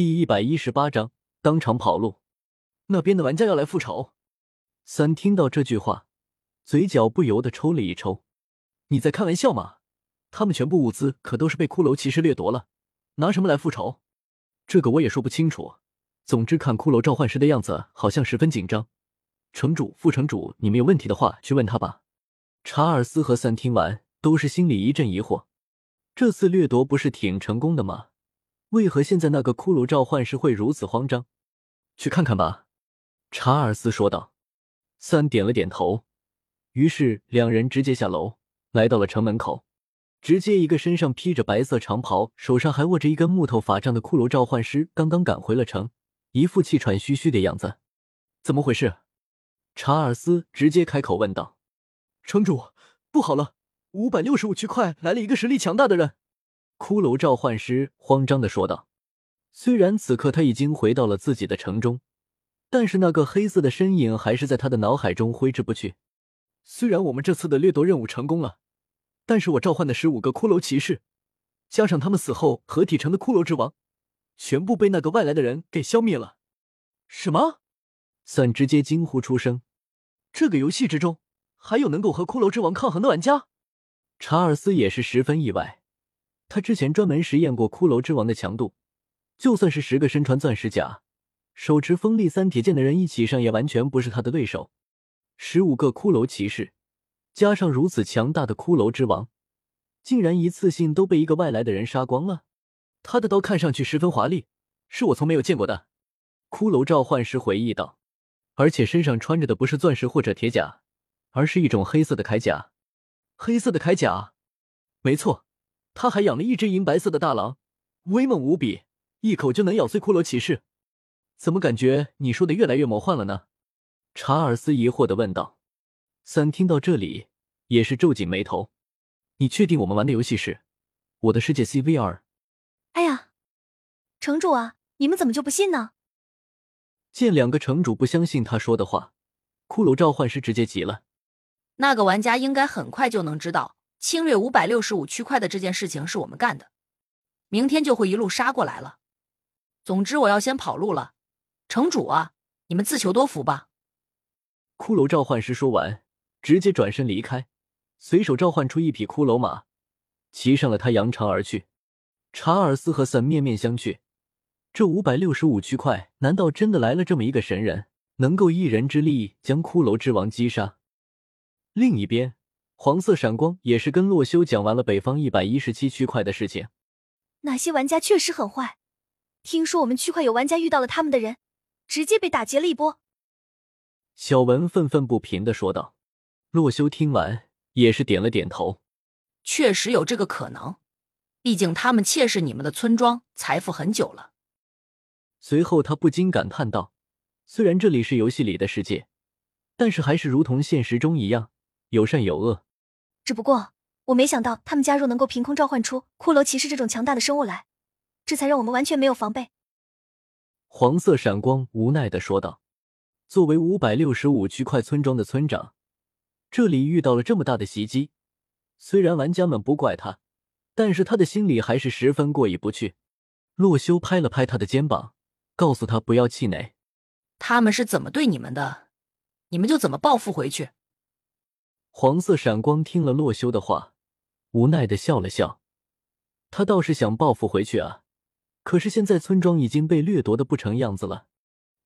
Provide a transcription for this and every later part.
第一百一十八章当场跑路。那边的玩家要来复仇。三听到这句话，嘴角不由得抽了一抽。你在开玩笑吗？他们全部物资可都是被骷髅骑士掠夺了，拿什么来复仇？这个我也说不清楚。总之，看骷髅召唤师的样子，好像十分紧张。城主、副城主，你们有问题的话，去问他吧。查尔斯和三听完，都是心里一阵疑惑。这次掠夺不是挺成功的吗？为何现在那个骷髅召唤师会如此慌张？去看看吧，查尔斯说道。三点了点头，于是两人直接下楼，来到了城门口。直接一个身上披着白色长袍，手上还握着一根木头法杖的骷髅召唤师刚刚赶回了城，一副气喘吁吁的样子。怎么回事？查尔斯直接开口问道：“城主，不好了，五百六十五区块来了一个实力强大的人。”骷髅召唤师慌张的说道。虽然此刻他已经回到了自己的城中，但是那个黑色的身影还是在他的脑海中挥之不去。虽然我们这次的掠夺任务成功了，但是我召唤的十五个骷髅骑士，加上他们死后合体成的骷髅之王，全部被那个外来的人给消灭了。什么？算直接惊呼出声。这个游戏之中还有能够和骷髅之王抗衡的玩家？查尔斯也是十分意外。他之前专门实验过骷髅之王的强度。就算是十个身穿钻石甲、手持锋利三铁剑的人一起上，也完全不是他的对手。十五个骷髅骑士，加上如此强大的骷髅之王，竟然一次性都被一个外来的人杀光了。他的刀看上去十分华丽，是我从没有见过的。骷髅召唤师回忆道，而且身上穿着的不是钻石或者铁甲，而是一种黑色的铠甲。黑色的铠甲，没错，他还养了一只银白色的大狼，威猛无比。一口就能咬碎骷髅骑士，怎么感觉你说的越来越魔幻了呢？查尔斯疑惑的问道。三听到这里也是皱紧眉头。你确定我们玩的游戏是《我的世界 C V R》？哎呀，城主啊，你们怎么就不信呢？见两个城主不相信他说的话，骷髅召唤师直接急了。那个玩家应该很快就能知道侵略五百六十五区块的这件事情是我们干的，明天就会一路杀过来了。总之，我要先跑路了，城主啊，你们自求多福吧。骷髅召唤师说完，直接转身离开，随手召唤出一匹骷髅马，骑上了他扬长而去。查尔斯和森面面相觑，这五百六十五区块，难道真的来了这么一个神人，能够一人之力将骷髅之王击杀？另一边，黄色闪光也是跟洛修讲完了北方一百一十七区块的事情。那些玩家确实很坏。听说我们区块有玩家遇到了他们的人，直接被打劫了一波。小文愤愤不平的说道。洛修听完也是点了点头，确实有这个可能，毕竟他们窃视你们的村庄财富很久了。随后他不禁感叹道：“虽然这里是游戏里的世界，但是还是如同现实中一样，有善有恶。只不过我没想到他们加入能够凭空召唤出骷髅骑士这种强大的生物来。”这才让我们完全没有防备。黄色闪光无奈的说道：“作为五百六十五区块村庄的村长，这里遇到了这么大的袭击，虽然玩家们不怪他，但是他的心里还是十分过意不去。”洛修拍了拍他的肩膀，告诉他不要气馁。他们是怎么对你们的，你们就怎么报复回去。黄色闪光听了洛修的话，无奈的笑了笑，他倒是想报复回去啊。可是现在村庄已经被掠夺的不成样子了，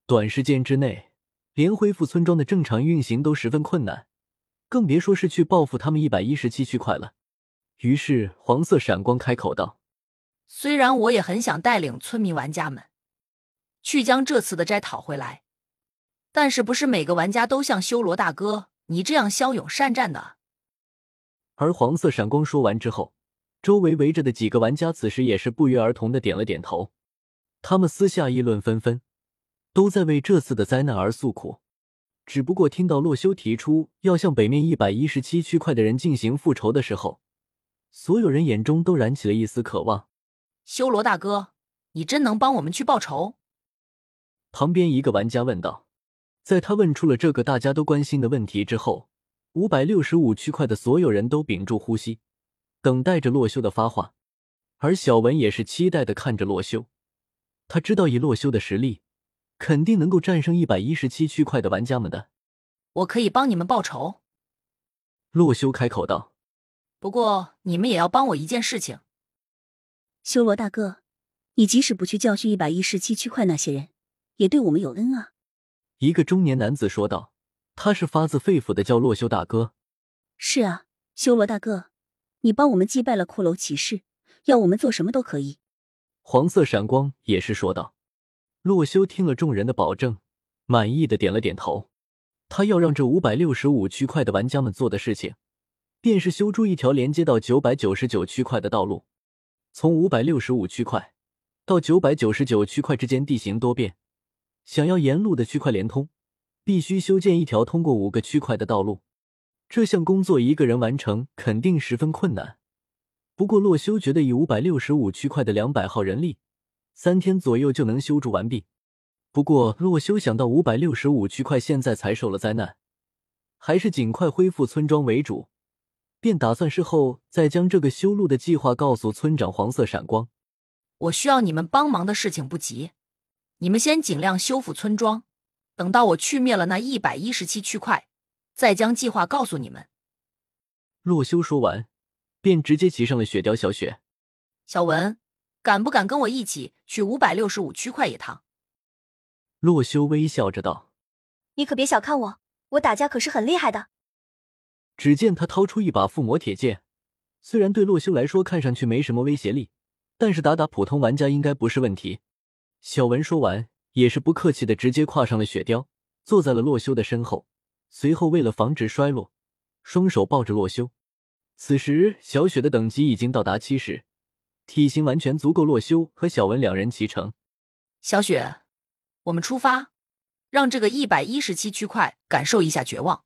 短时间之内连恢复村庄的正常运行都十分困难，更别说是去报复他们一百一十七区块了。于是黄色闪光开口道：“虽然我也很想带领村民玩家们去将这次的斋讨回来，但是不是每个玩家都像修罗大哥你这样骁勇善战的。”而黄色闪光说完之后。周围围着的几个玩家此时也是不约而同的点了点头，他们私下议论纷纷，都在为这次的灾难而诉苦。只不过听到洛修提出要向北面一百一十七区块的人进行复仇的时候，所有人眼中都燃起了一丝渴望。修罗大哥，你真能帮我们去报仇？旁边一个玩家问道。在他问出了这个大家都关心的问题之后，五百六十五区块的所有人都屏住呼吸。等待着洛修的发话，而小文也是期待的看着洛修。他知道以洛修的实力，肯定能够战胜一百一十七区块的玩家们的。我可以帮你们报仇。洛修开口道：“不过你们也要帮我一件事情。”修罗大哥，你即使不去教训一百一十七区块那些人，也对我们有恩啊。”一个中年男子说道，他是发自肺腑的叫洛修大哥。“是啊，修罗大哥，你帮我们击败了骷髅骑士，要我们做什么都可以。”黄色闪光也是说道。洛修听了众人的保证，满意的点了点头。他要让这五百六十五区块的玩家们做的事情，便是修筑一条连接到九百九十九区块的道路。从五百六十五区块到九百九十九区块之间地形多变，想要沿路的区块连通，必须修建一条通过五个区块的道路。这项工作一个人完成肯定十分困难。不过洛修觉得以五百六十五区块的两百号人力，三天左右就能修筑完毕。不过洛修想到五百六十五区块现在才受了灾难，还是尽快恢复村庄为主。便打算事后再将这个修路的计划告诉村长黄色闪光。我需要你们帮忙的事情不急，你们先尽量修复村庄，等到我去灭了那一百一十七区块，再将计划告诉你们。洛修说完，便直接骑上了雪雕小雪。小文，敢不敢跟我一起去五百六十五区块一趟？洛修微笑着道：“你可别小看我，我打架可是很厉害的。”只见他掏出一把附魔铁剑，虽然对洛修来说看上去没什么威胁力，但是打打普通玩家应该不是问题。小文说完，也是不客气的直接跨上了雪貂，坐在了洛修的身后。随后，为了防止摔落，双手抱着洛修。此时，小雪的等级已经到达七十，体型完全足够洛修和小文两人骑乘。小雪，我们出发，让这个一百一十七区块感受一下绝望。